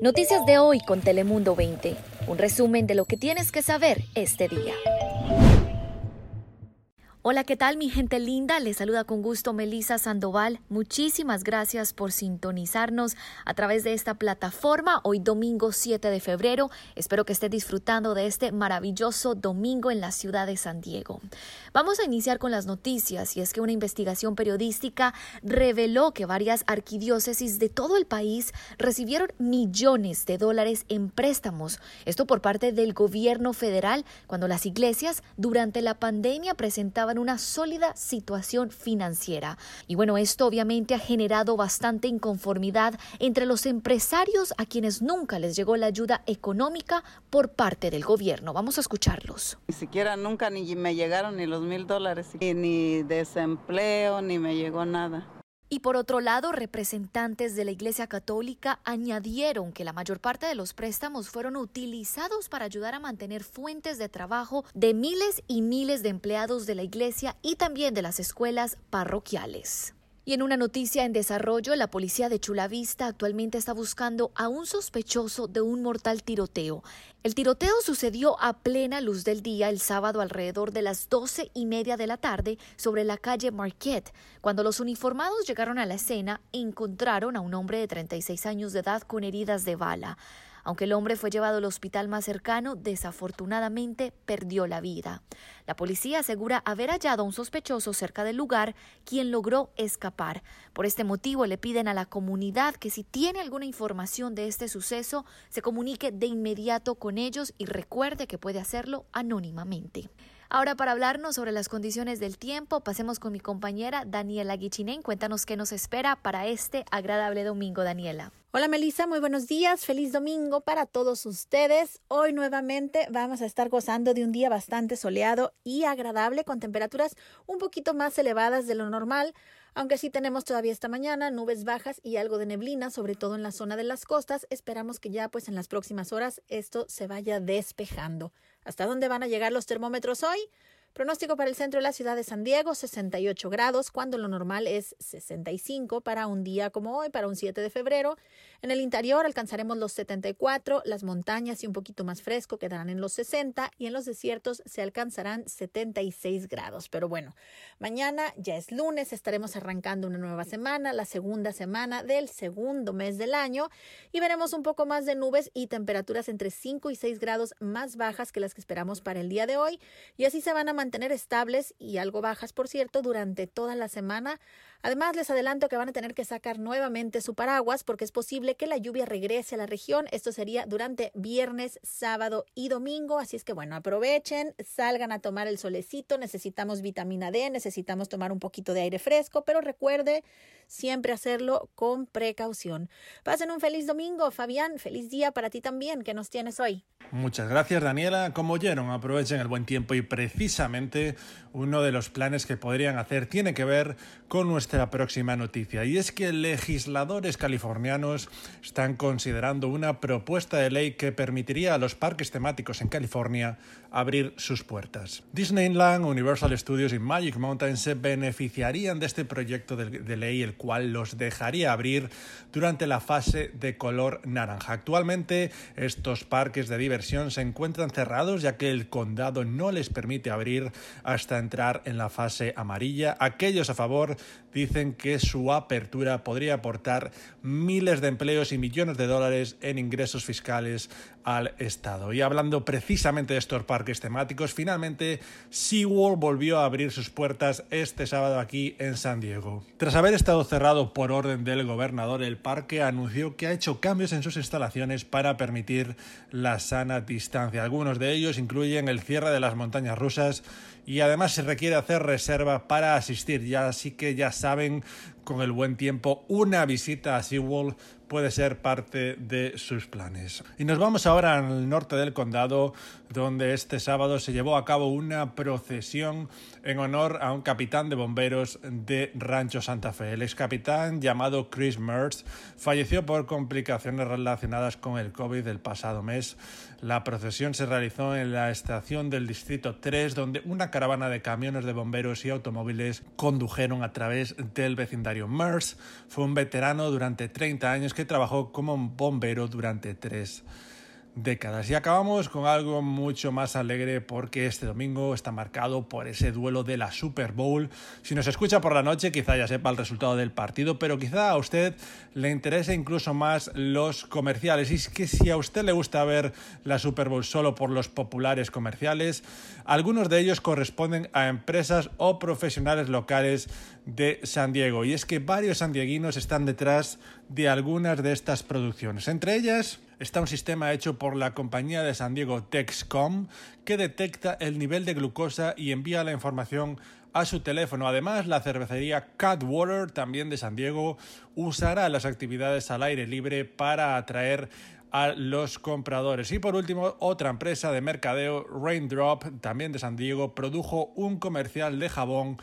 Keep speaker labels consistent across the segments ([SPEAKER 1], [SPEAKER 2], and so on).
[SPEAKER 1] Noticias de hoy con Telemundo 20. Un resumen de lo que tienes que saber este día. Hola, ¿qué tal mi gente linda? Les saluda con gusto Melisa Sandoval. Muchísimas gracias por sintonizarnos a través de esta plataforma hoy domingo 7 de febrero. Espero que esté disfrutando de este maravilloso domingo en la ciudad de San Diego. Vamos a iniciar con las noticias y es que una investigación periodística reveló que varias arquidiócesis de todo el país recibieron millones de dólares en préstamos. Esto por parte del gobierno federal cuando las iglesias durante la pandemia presentaban una sólida situación financiera. Y bueno, esto obviamente ha generado bastante inconformidad entre los empresarios a quienes nunca les llegó la ayuda económica por parte del gobierno. Vamos a escucharlos.
[SPEAKER 2] Ni siquiera nunca ni me llegaron ni los mil dólares, ni desempleo, ni me llegó nada.
[SPEAKER 1] Y por otro lado, representantes de la Iglesia Católica añadieron que la mayor parte de los préstamos fueron utilizados para ayudar a mantener fuentes de trabajo de miles y miles de empleados de la Iglesia y también de las escuelas parroquiales. Y en una noticia en desarrollo, la policía de Chulavista actualmente está buscando a un sospechoso de un mortal tiroteo. El tiroteo sucedió a plena luz del día el sábado alrededor de las doce y media de la tarde sobre la calle Marquette. Cuando los uniformados llegaron a la escena, encontraron a un hombre de 36 años de edad con heridas de bala. Aunque el hombre fue llevado al hospital más cercano, desafortunadamente perdió la vida. La policía asegura haber hallado a un sospechoso cerca del lugar, quien logró escapar. Por este motivo le piden a la comunidad que si tiene alguna información de este suceso, se comunique de inmediato con ellos y recuerde que puede hacerlo anónimamente. Ahora para hablarnos sobre las condiciones del tiempo, pasemos con mi compañera Daniela Guichinen. Cuéntanos qué nos espera para este agradable domingo, Daniela.
[SPEAKER 3] Hola Melissa, muy buenos días, feliz domingo para todos ustedes. Hoy nuevamente vamos a estar gozando de un día bastante soleado y agradable con temperaturas un poquito más elevadas de lo normal, aunque sí tenemos todavía esta mañana nubes bajas y algo de neblina, sobre todo en la zona de las costas. Esperamos que ya pues en las próximas horas esto se vaya despejando. ¿Hasta dónde van a llegar los termómetros hoy? Pronóstico para el centro de la ciudad de San Diego, 68 grados, cuando lo normal es 65 para un día como hoy, para un 7 de febrero. En el interior alcanzaremos los 74, las montañas y un poquito más fresco quedarán en los 60 y en los desiertos se alcanzarán 76 grados. Pero bueno, mañana ya es lunes, estaremos arrancando una nueva semana, la segunda semana del segundo mes del año y veremos un poco más de nubes y temperaturas entre 5 y 6 grados más bajas que las que esperamos para el día de hoy y así se van a mantener estables y algo bajas, por cierto, durante toda la semana. Además, les adelanto que van a tener que sacar nuevamente su paraguas porque es posible que la lluvia regrese a la región. Esto sería durante viernes, sábado y domingo. Así es que bueno, aprovechen, salgan a tomar el solecito. Necesitamos vitamina D, necesitamos tomar un poquito de aire fresco, pero recuerde siempre hacerlo con precaución. Pasen un feliz domingo, Fabián. Feliz día para ti también. ¿Qué nos tienes hoy?
[SPEAKER 4] Muchas gracias, Daniela. Como oyeron, aprovechen el buen tiempo y precisamente uno de los planes que podrían hacer tiene que ver con nuestra próxima noticia. Y es que legisladores californianos están considerando una propuesta de ley que permitiría a los parques temáticos en California abrir sus puertas. Disneyland, Universal Studios y Magic Mountain se beneficiarían de este proyecto de, ley, el cual los dejaría abrir durante la fase de color naranja. Actualmente estos parques de diversión se encuentran cerrados ya que el condado no les permite abrir hasta entrar en la fase amarilla. Aquellos a favor dicen que su apertura podría aportar miles de empleos y millones de dólares en ingresos fiscales al Estado. Y hablando precisamente de estos parques temáticos, finalmente SeaWorld volvió a abrir sus puertas este sábado aquí en San Diego. Tras haber estado cerrado por orden del gobernador, el parque anunció que ha hecho cambios en sus instalaciones para permitir la sana distancia. Algunos de ellos incluyen el cierre de las montañas rusas y además se requiere hacer reserva para asistir. Ya así que ya saben con el buen tiempo una visita a SeaWorld puede ser parte de sus planes. Y nos vamos ahora al norte del condado, donde este sábado se llevó a cabo una procesión en honor a un capitán de bomberos de Rancho Santa Fe. El ex capitán, llamado Chris Mertz, falleció por complicaciones relacionadas con el COVID el pasado mes. La procesión se realizó en la estación del Distrito 3, donde una caravana de camiones de bomberos y automóviles condujeron a través del vecindario. Mertz fue un veterano durante 30 años que trabajó como bombero durante tres décadas. Y acabamos con algo mucho más alegre porque este domingo está marcado por ese duelo de la Super Bowl. Si nos escucha por la noche quizá ya sepa el resultado del partido, pero quizá a usted le interese incluso más los comerciales. Y es que si a usted le gusta ver la Super Bowl solo por los populares comerciales, algunos de ellos corresponden a empresas o profesionales locales de San Diego. Y es que varios sandieguinos están detrás de algunas de estas producciones. Entre ellas está un sistema hecho por la compañía de San Diego Texcom que detecta el nivel de glucosa y envía la información a su teléfono. Además, la cervecería Cutwater, también de San Diego, usará las actividades al aire libre para atraer a los compradores. Y por último, otra empresa de mercadeo, Raindrop, también de San Diego, produjo un comercial de jabón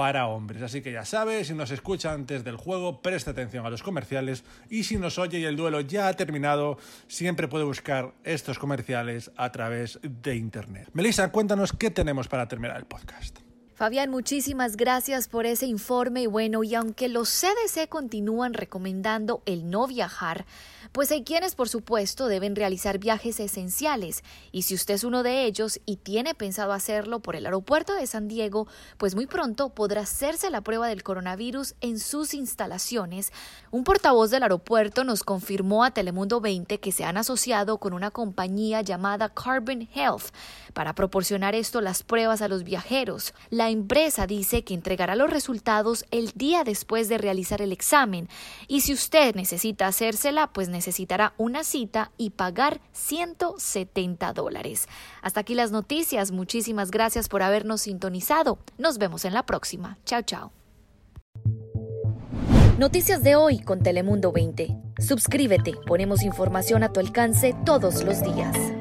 [SPEAKER 4] para hombres. Así que ya sabes, si nos escucha antes del juego, presta atención a los comerciales y si nos oye y el duelo ya ha terminado, siempre puede buscar estos comerciales a través de Internet. Melissa, cuéntanos qué tenemos para terminar el podcast.
[SPEAKER 1] Fabián, muchísimas gracias por ese informe y bueno, y aunque los CDC continúan recomendando el no viajar, pues hay quienes, por supuesto, deben realizar viajes esenciales. Y si usted es uno de ellos y tiene pensado hacerlo por el aeropuerto de San Diego, pues muy pronto podrá hacerse la prueba del coronavirus en sus instalaciones. Un portavoz del aeropuerto nos confirmó a Telemundo 20 que se han asociado con una compañía llamada Carbon Health para proporcionar esto las pruebas a los viajeros. La empresa dice que entregará los resultados el día después de realizar el examen. Y si usted necesita hacérsela, pues necesitará una cita y pagar 170 dólares. Hasta aquí las noticias. Muchísimas gracias por habernos sintonizado. Nos vemos en la próxima. Chao, chao. Noticias de hoy con Telemundo 20. Suscríbete, ponemos información a tu alcance todos los días.